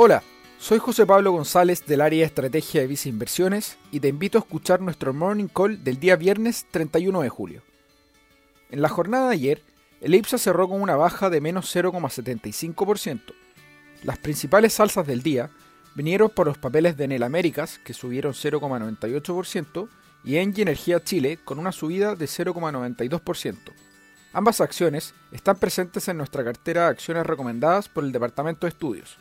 Hola, soy José Pablo González del área de estrategia de Visa Inversiones y te invito a escuchar nuestro Morning Call del día viernes 31 de julio. En la jornada de ayer, el IPSA cerró con una baja de menos 0,75%. Las principales alzas del día vinieron por los papeles de Enel Américas, que subieron 0,98%, y Engie Energía Chile, con una subida de 0,92%. Ambas acciones están presentes en nuestra cartera de acciones recomendadas por el Departamento de Estudios.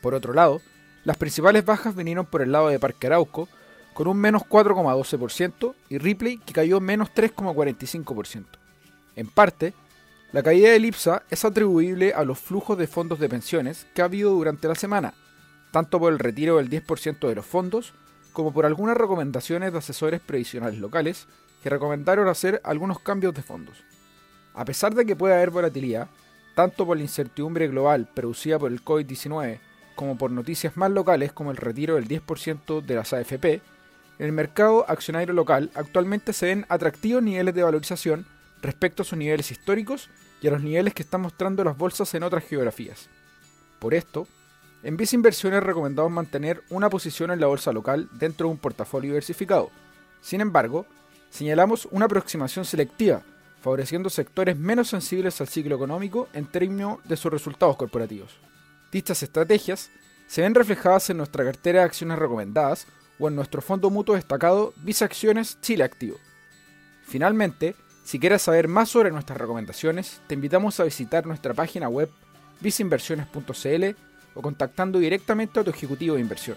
Por otro lado, las principales bajas vinieron por el lado de Parque Arauco, con un menos 4,12%, y Ripley, que cayó menos 3,45%. En parte, la caída del IPSA es atribuible a los flujos de fondos de pensiones que ha habido durante la semana, tanto por el retiro del 10% de los fondos, como por algunas recomendaciones de asesores previsionales locales que recomendaron hacer algunos cambios de fondos. A pesar de que puede haber volatilidad, tanto por la incertidumbre global producida por el COVID-19 como por noticias más locales como el retiro del 10% de las AFP, en el mercado accionario local actualmente se ven atractivos niveles de valorización respecto a sus niveles históricos y a los niveles que están mostrando las bolsas en otras geografías. Por esto, en Visa Inversiones recomendamos mantener una posición en la bolsa local dentro de un portafolio diversificado. Sin embargo, señalamos una aproximación selectiva, favoreciendo sectores menos sensibles al ciclo económico en términos de sus resultados corporativos. Dichas estrategias se ven reflejadas en nuestra cartera de acciones recomendadas o en nuestro fondo mutuo destacado Visa Acciones Chile Activo. Finalmente, si quieres saber más sobre nuestras recomendaciones, te invitamos a visitar nuestra página web visainversiones.cl o contactando directamente a tu ejecutivo de inversión.